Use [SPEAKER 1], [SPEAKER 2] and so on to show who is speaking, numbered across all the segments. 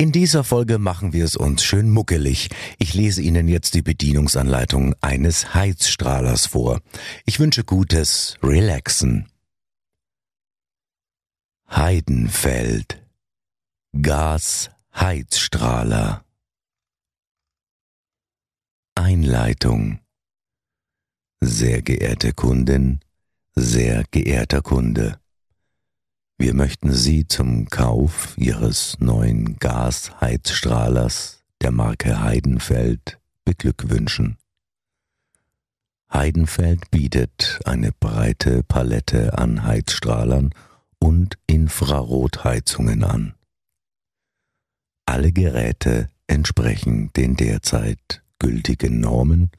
[SPEAKER 1] In dieser Folge machen wir es uns schön muckelig. Ich lese Ihnen jetzt die Bedienungsanleitung eines Heizstrahlers vor. Ich wünsche gutes Relaxen. Heidenfeld Gasheizstrahler Einleitung Sehr geehrte Kundin, sehr geehrter Kunde. Wir möchten Sie zum Kauf Ihres neuen Gasheizstrahlers der Marke Heidenfeld beglückwünschen. Heidenfeld bietet eine breite Palette an Heizstrahlern und Infrarotheizungen an. Alle Geräte entsprechen den derzeit gültigen Normen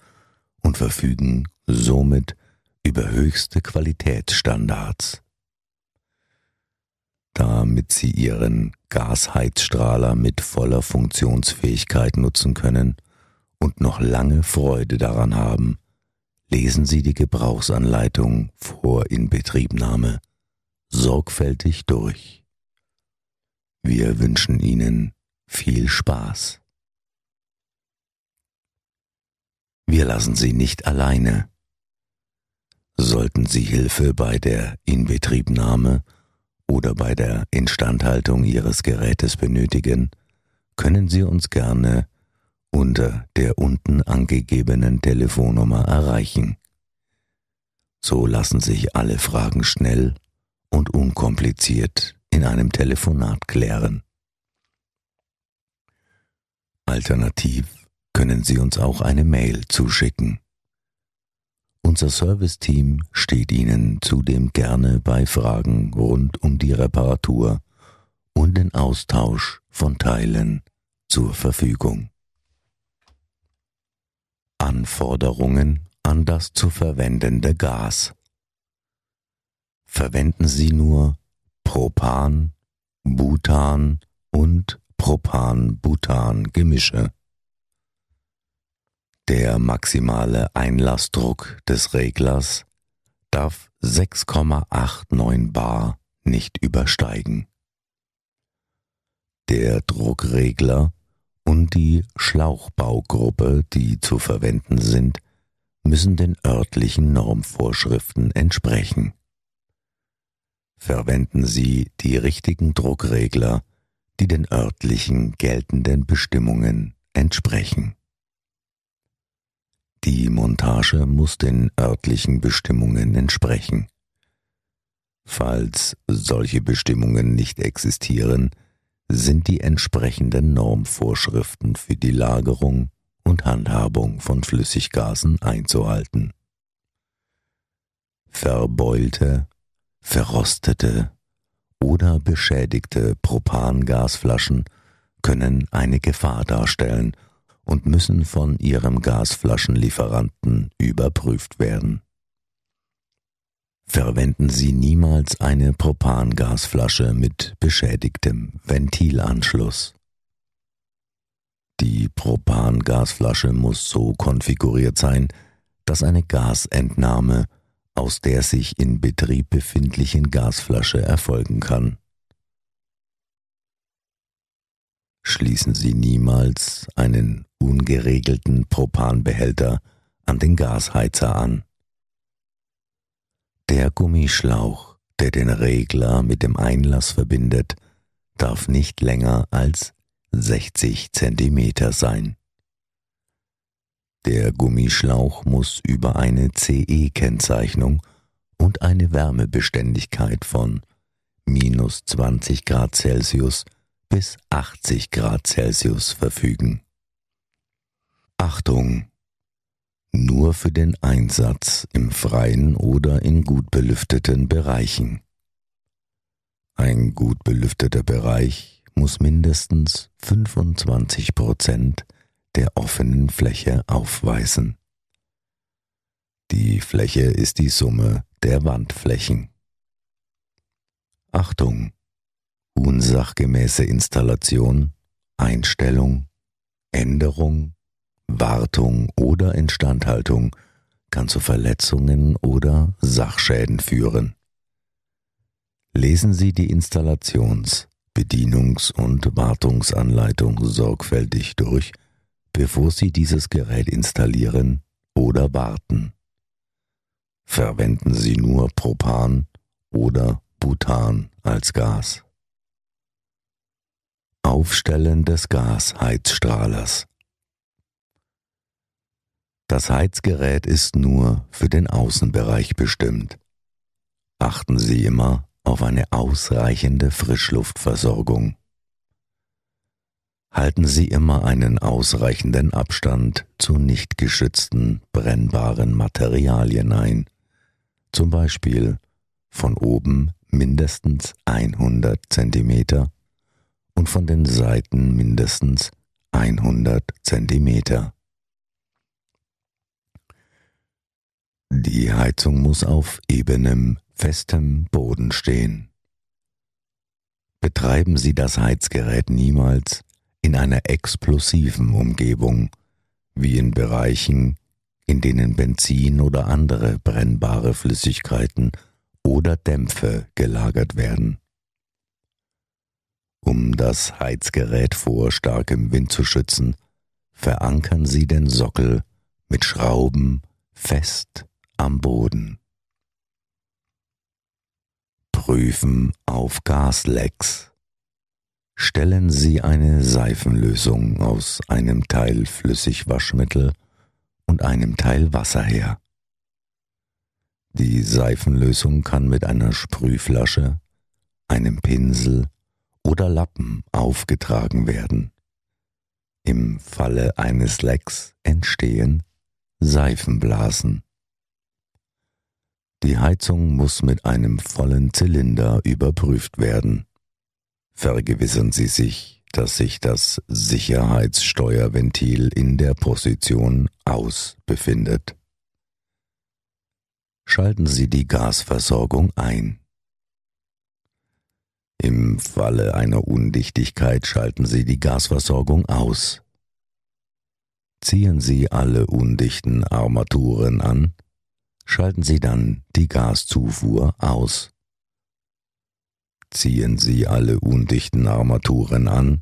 [SPEAKER 1] und verfügen somit über höchste Qualitätsstandards damit sie ihren Gasheizstrahler mit voller Funktionsfähigkeit nutzen können und noch lange Freude daran haben, lesen Sie die Gebrauchsanleitung vor Inbetriebnahme sorgfältig durch. Wir wünschen Ihnen viel Spaß. Wir lassen Sie nicht alleine. Sollten Sie Hilfe bei der Inbetriebnahme oder bei der Instandhaltung Ihres Gerätes benötigen, können Sie uns gerne unter der unten angegebenen Telefonnummer erreichen. So lassen sich alle Fragen schnell und unkompliziert in einem Telefonat klären. Alternativ können Sie uns auch eine Mail zuschicken. Unser Serviceteam steht Ihnen zudem gerne bei Fragen rund um die Reparatur und den Austausch von Teilen zur Verfügung. Anforderungen an das zu verwendende Gas. Verwenden Sie nur Propan, Butan und Propan-Butan-Gemische. Der maximale Einlassdruck des Reglers darf 6,89 bar nicht übersteigen. Der Druckregler und die Schlauchbaugruppe, die zu verwenden sind, müssen den örtlichen Normvorschriften entsprechen. Verwenden Sie die richtigen Druckregler, die den örtlichen geltenden Bestimmungen entsprechen. Die Montage muss den örtlichen Bestimmungen entsprechen. Falls solche Bestimmungen nicht existieren, sind die entsprechenden Normvorschriften für die Lagerung und Handhabung von Flüssiggasen einzuhalten. Verbeulte, verrostete oder beschädigte Propangasflaschen können eine Gefahr darstellen und müssen von ihrem Gasflaschenlieferanten überprüft werden. Verwenden Sie niemals eine Propangasflasche mit beschädigtem Ventilanschluss. Die Propangasflasche muss so konfiguriert sein, dass eine Gasentnahme aus der sich in Betrieb befindlichen Gasflasche erfolgen kann. Schließen Sie niemals einen ungeregelten Propanbehälter an den Gasheizer an. Der Gummischlauch, der den Regler mit dem Einlass verbindet, darf nicht länger als 60 Zentimeter sein. Der Gummischlauch muss über eine CE-Kennzeichnung und eine Wärmebeständigkeit von minus 20 Grad Celsius bis 80 Grad Celsius verfügen. Achtung! Nur für den Einsatz im freien oder in gut belüfteten Bereichen. Ein gut belüfteter Bereich muss mindestens 25 Prozent der offenen Fläche aufweisen. Die Fläche ist die Summe der Wandflächen. Achtung! Unsachgemäße Installation, Einstellung, Änderung, Wartung oder Instandhaltung kann zu Verletzungen oder Sachschäden führen. Lesen Sie die Installations-, Bedienungs- und Wartungsanleitung sorgfältig durch, bevor Sie dieses Gerät installieren oder warten. Verwenden Sie nur Propan oder Butan als Gas. Aufstellen des Gasheizstrahlers. Das Heizgerät ist nur für den Außenbereich bestimmt. Achten Sie immer auf eine ausreichende Frischluftversorgung. Halten Sie immer einen ausreichenden Abstand zu nicht geschützten, brennbaren Materialien ein, zum Beispiel von oben mindestens 100 cm und von den Seiten mindestens 100 cm. Die Heizung muss auf ebenem, festem Boden stehen. Betreiben Sie das Heizgerät niemals in einer explosiven Umgebung, wie in Bereichen, in denen Benzin oder andere brennbare Flüssigkeiten oder Dämpfe gelagert werden. Um das Heizgerät vor starkem Wind zu schützen, verankern Sie den Sockel mit Schrauben fest am Boden. Prüfen auf Gaslecks. Stellen Sie eine Seifenlösung aus einem Teil Flüssigwaschmittel und einem Teil Wasser her. Die Seifenlösung kann mit einer Sprühflasche, einem Pinsel oder Lappen aufgetragen werden. Im Falle eines Lecks entstehen Seifenblasen. Die Heizung muss mit einem vollen Zylinder überprüft werden. Vergewissern Sie sich, dass sich das Sicherheitssteuerventil in der Position aus befindet. Schalten Sie die Gasversorgung ein. Im Falle einer Undichtigkeit schalten Sie die Gasversorgung aus. Ziehen Sie alle undichten Armaturen an, schalten Sie dann die Gaszufuhr aus. Ziehen Sie alle undichten Armaturen an,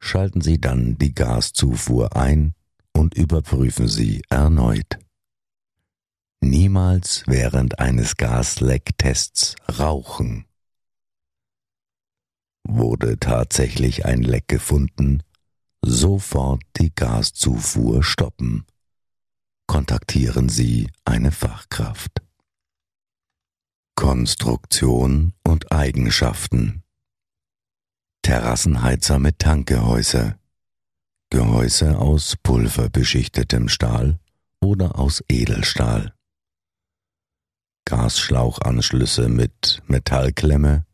[SPEAKER 1] schalten Sie dann die Gaszufuhr ein und überprüfen Sie erneut. Niemals während eines Gaslecktests rauchen. Wurde tatsächlich ein Leck gefunden, sofort die Gaszufuhr stoppen. Kontaktieren Sie eine Fachkraft. Konstruktion und Eigenschaften Terrassenheizer mit Tankgehäuse Gehäuse aus pulverbeschichtetem Stahl oder aus Edelstahl Gasschlauchanschlüsse mit Metallklemme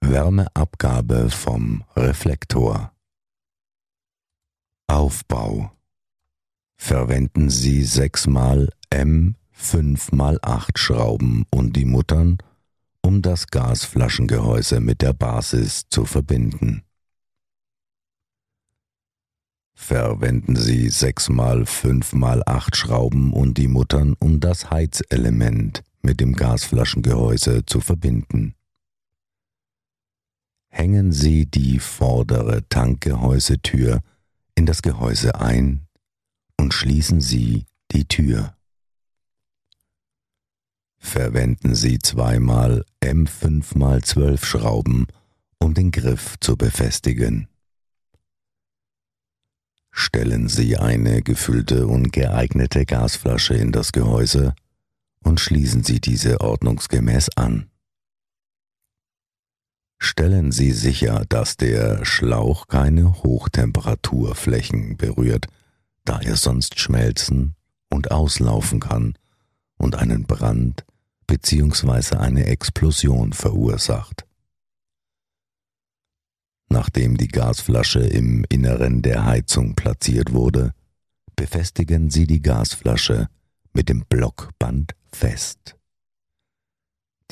[SPEAKER 1] Wärmeabgabe vom Reflektor. Aufbau. Verwenden Sie 6 mal M 5 mal 8 Schrauben und die Muttern, um das Gasflaschengehäuse mit der Basis zu verbinden. Verwenden Sie 6 mal 5 mal 8 Schrauben und die Muttern, um das Heizelement mit dem Gasflaschengehäuse zu verbinden hängen Sie die vordere Tankgehäusetür in das Gehäuse ein und schließen Sie die Tür. Verwenden Sie zweimal M5 mal 12 Schrauben, um den Griff zu befestigen. Stellen Sie eine gefüllte und geeignete Gasflasche in das Gehäuse und schließen Sie diese ordnungsgemäß an. Stellen Sie sicher, dass der Schlauch keine Hochtemperaturflächen berührt, da er sonst schmelzen und auslaufen kann und einen Brand bzw. eine Explosion verursacht. Nachdem die Gasflasche im Inneren der Heizung platziert wurde, befestigen Sie die Gasflasche mit dem Blockband fest.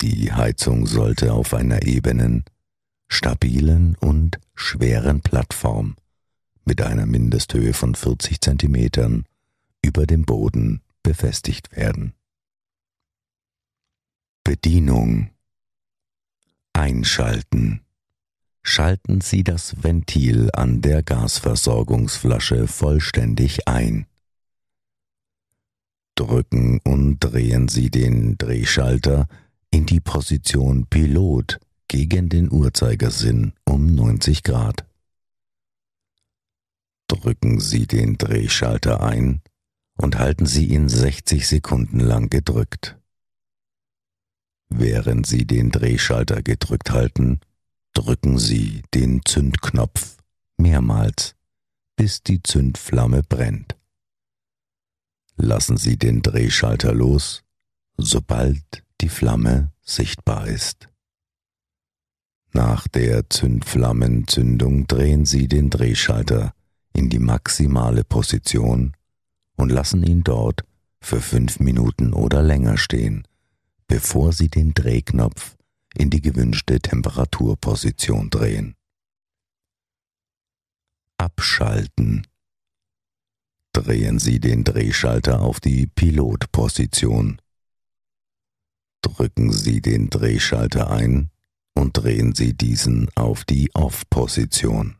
[SPEAKER 1] Die Heizung sollte auf einer ebenen, stabilen und schweren Plattform mit einer Mindesthöhe von 40 Zentimetern über dem Boden befestigt werden. Bedienung Einschalten Schalten Sie das Ventil an der Gasversorgungsflasche vollständig ein. Drücken und drehen Sie den Drehschalter in die Position Pilot gegen den Uhrzeigersinn um 90 Grad. Drücken Sie den Drehschalter ein und halten Sie ihn 60 Sekunden lang gedrückt. Während Sie den Drehschalter gedrückt halten, drücken Sie den Zündknopf mehrmals, bis die Zündflamme brennt. Lassen Sie den Drehschalter los, sobald die Flamme sichtbar ist. Nach der Zündflammenzündung drehen Sie den Drehschalter in die maximale Position und lassen ihn dort für fünf Minuten oder länger stehen, bevor Sie den Drehknopf in die gewünschte Temperaturposition drehen. Abschalten. Drehen Sie den Drehschalter auf die Pilotposition. Drücken Sie den Drehschalter ein und drehen Sie diesen auf die Off-Position.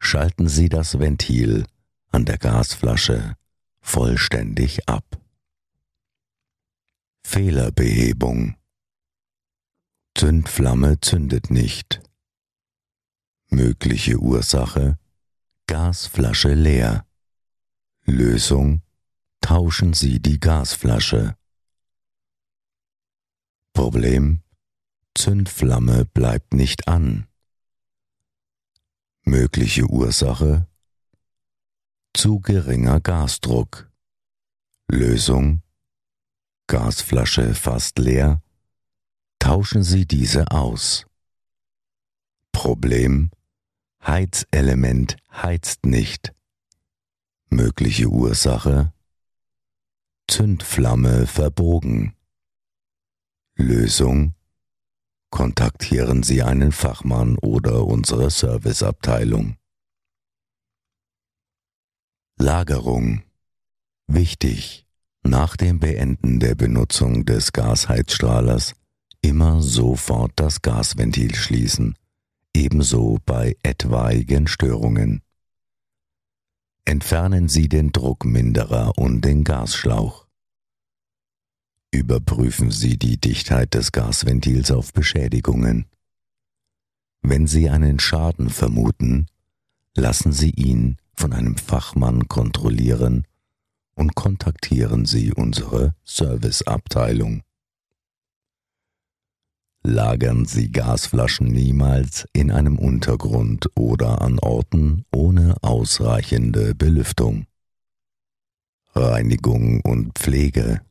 [SPEAKER 1] Schalten Sie das Ventil an der Gasflasche vollständig ab. Fehlerbehebung Zündflamme zündet nicht. Mögliche Ursache Gasflasche leer. Lösung Tauschen Sie die Gasflasche. Problem Zündflamme bleibt nicht an. Mögliche Ursache zu geringer Gasdruck. Lösung Gasflasche fast leer. Tauschen Sie diese aus. Problem Heizelement heizt nicht. Mögliche Ursache Zündflamme verbogen. Lösung kontaktieren Sie einen Fachmann oder unsere Serviceabteilung. Lagerung. Wichtig, nach dem Beenden der Benutzung des Gasheizstrahlers immer sofort das Gasventil schließen, ebenso bei etwaigen Störungen. Entfernen Sie den Druckminderer und den Gasschlauch. Überprüfen Sie die Dichtheit des Gasventils auf Beschädigungen. Wenn Sie einen Schaden vermuten, lassen Sie ihn von einem Fachmann kontrollieren und kontaktieren Sie unsere Serviceabteilung. Lagern Sie Gasflaschen niemals in einem Untergrund oder an Orten ohne ausreichende Belüftung. Reinigung und Pflege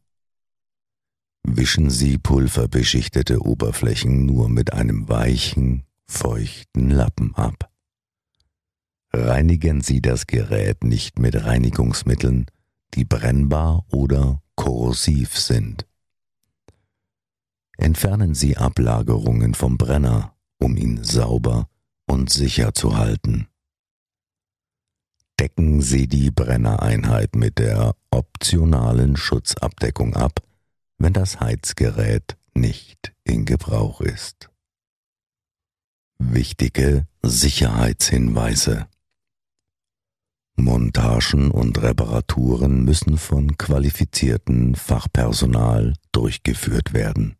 [SPEAKER 1] Wischen Sie pulverbeschichtete Oberflächen nur mit einem weichen, feuchten Lappen ab. Reinigen Sie das Gerät nicht mit Reinigungsmitteln, die brennbar oder korrosiv sind. Entfernen Sie Ablagerungen vom Brenner, um ihn sauber und sicher zu halten. Decken Sie die Brennereinheit mit der optionalen Schutzabdeckung ab, wenn das Heizgerät nicht in Gebrauch ist. Wichtige Sicherheitshinweise Montagen und Reparaturen müssen von qualifizierten Fachpersonal durchgeführt werden.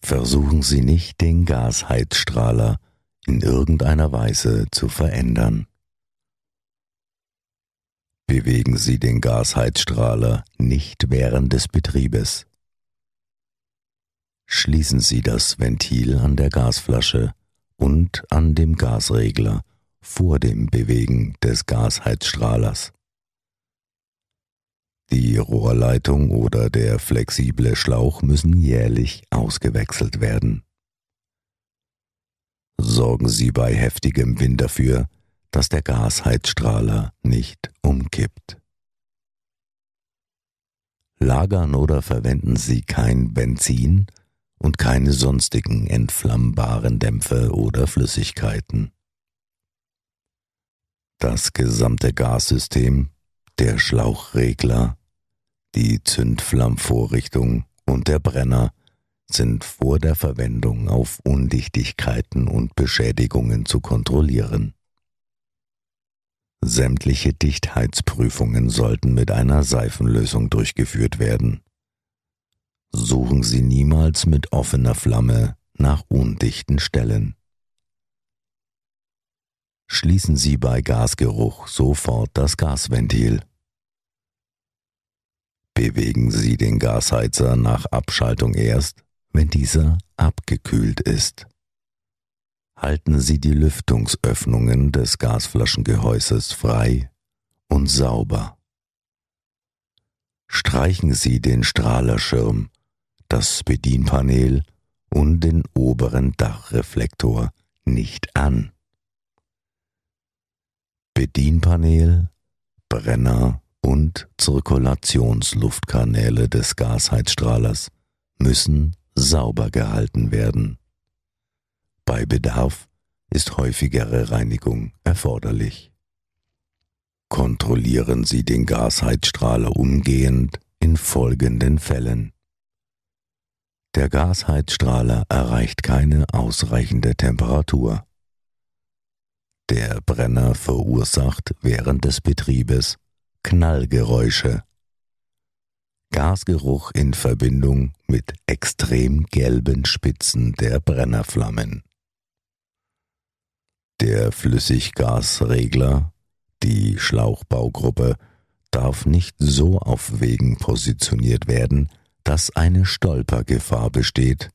[SPEAKER 1] Versuchen Sie nicht, den Gasheizstrahler in irgendeiner Weise zu verändern. Bewegen Sie den Gasheizstrahler nicht während des Betriebes. Schließen Sie das Ventil an der Gasflasche und an dem Gasregler vor dem Bewegen des Gasheizstrahlers. Die Rohrleitung oder der flexible Schlauch müssen jährlich ausgewechselt werden. Sorgen Sie bei heftigem Wind dafür, dass der Gasheizstrahler nicht umkippt. Lagern oder verwenden Sie kein Benzin und keine sonstigen entflammbaren Dämpfe oder Flüssigkeiten. Das gesamte Gassystem, der Schlauchregler, die Zündflammvorrichtung und der Brenner sind vor der Verwendung auf Undichtigkeiten und Beschädigungen zu kontrollieren. Sämtliche Dichtheitsprüfungen sollten mit einer Seifenlösung durchgeführt werden. Suchen Sie niemals mit offener Flamme nach undichten Stellen. Schließen Sie bei Gasgeruch sofort das Gasventil. Bewegen Sie den Gasheizer nach Abschaltung erst, wenn dieser abgekühlt ist. Halten Sie die Lüftungsöffnungen des Gasflaschengehäuses frei und sauber. Streichen Sie den Strahlerschirm, das Bedienpanel und den oberen Dachreflektor nicht an. Bedienpanel, Brenner und Zirkulationsluftkanäle des Gasheizstrahlers müssen sauber gehalten werden. Bei Bedarf ist häufigere Reinigung erforderlich. Kontrollieren Sie den Gasheizstrahler umgehend in folgenden Fällen. Der Gasheizstrahler erreicht keine ausreichende Temperatur. Der Brenner verursacht während des Betriebes Knallgeräusche. Gasgeruch in Verbindung mit extrem gelben Spitzen der Brennerflammen. Der Flüssiggasregler, die Schlauchbaugruppe, darf nicht so auf Wegen positioniert werden, dass eine Stolpergefahr besteht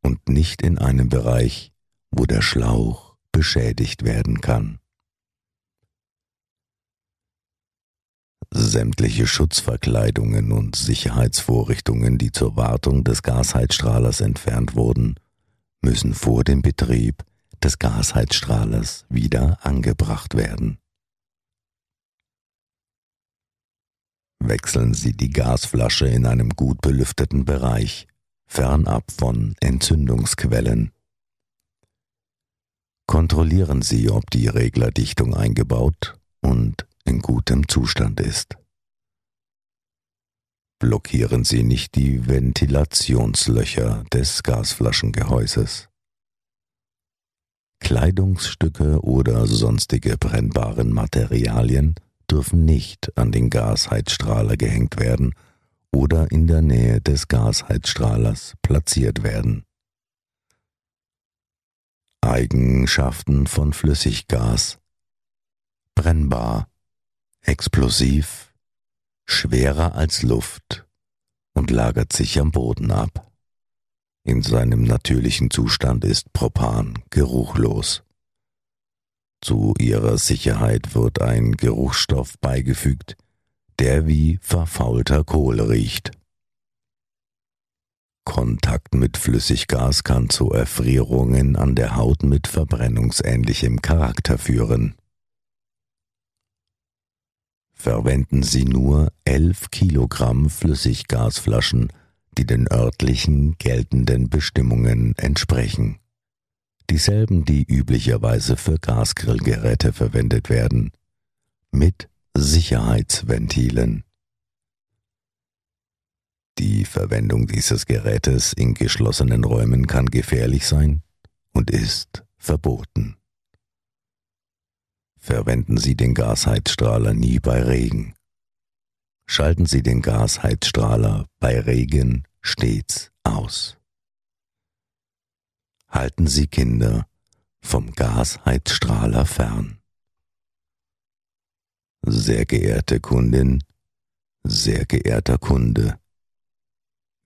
[SPEAKER 1] und nicht in einem Bereich, wo der Schlauch beschädigt werden kann. Sämtliche Schutzverkleidungen und Sicherheitsvorrichtungen, die zur Wartung des Gasheizstrahlers entfernt wurden, müssen vor dem Betrieb des Gasheizstrahlers wieder angebracht werden. Wechseln Sie die Gasflasche in einem gut belüfteten Bereich, fernab von Entzündungsquellen Kontrollieren Sie, ob die Reglerdichtung eingebaut und in gutem Zustand ist. Blockieren Sie nicht die Ventilationslöcher des Gasflaschengehäuses. Kleidungsstücke oder sonstige brennbaren Materialien dürfen nicht an den Gasheizstrahler gehängt werden oder in der Nähe des Gasheizstrahlers platziert werden. Eigenschaften von Flüssiggas. Brennbar, explosiv, schwerer als Luft und lagert sich am Boden ab. In seinem natürlichen Zustand ist Propan geruchlos. Zu ihrer Sicherheit wird ein Geruchsstoff beigefügt, der wie verfaulter Kohl riecht. Kontakt mit Flüssiggas kann zu Erfrierungen an der Haut mit verbrennungsähnlichem Charakter führen. Verwenden Sie nur 11 Kilogramm Flüssiggasflaschen, die den örtlichen geltenden Bestimmungen entsprechen. Dieselben, die üblicherweise für Gasgrillgeräte verwendet werden, mit Sicherheitsventilen. Die Verwendung dieses Gerätes in geschlossenen Räumen kann gefährlich sein und ist verboten. Verwenden Sie den Gasheizstrahler nie bei Regen. Schalten Sie den Gasheizstrahler bei Regen stets aus. Halten Sie Kinder vom Gasheizstrahler fern. Sehr geehrte Kundin, sehr geehrter Kunde,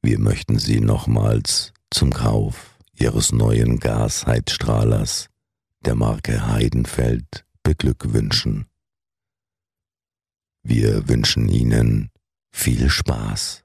[SPEAKER 1] wir möchten Sie nochmals zum Kauf Ihres neuen Gasheizstrahlers der Marke Heidenfeld beglückwünschen. Wir wünschen Ihnen viel Spaß.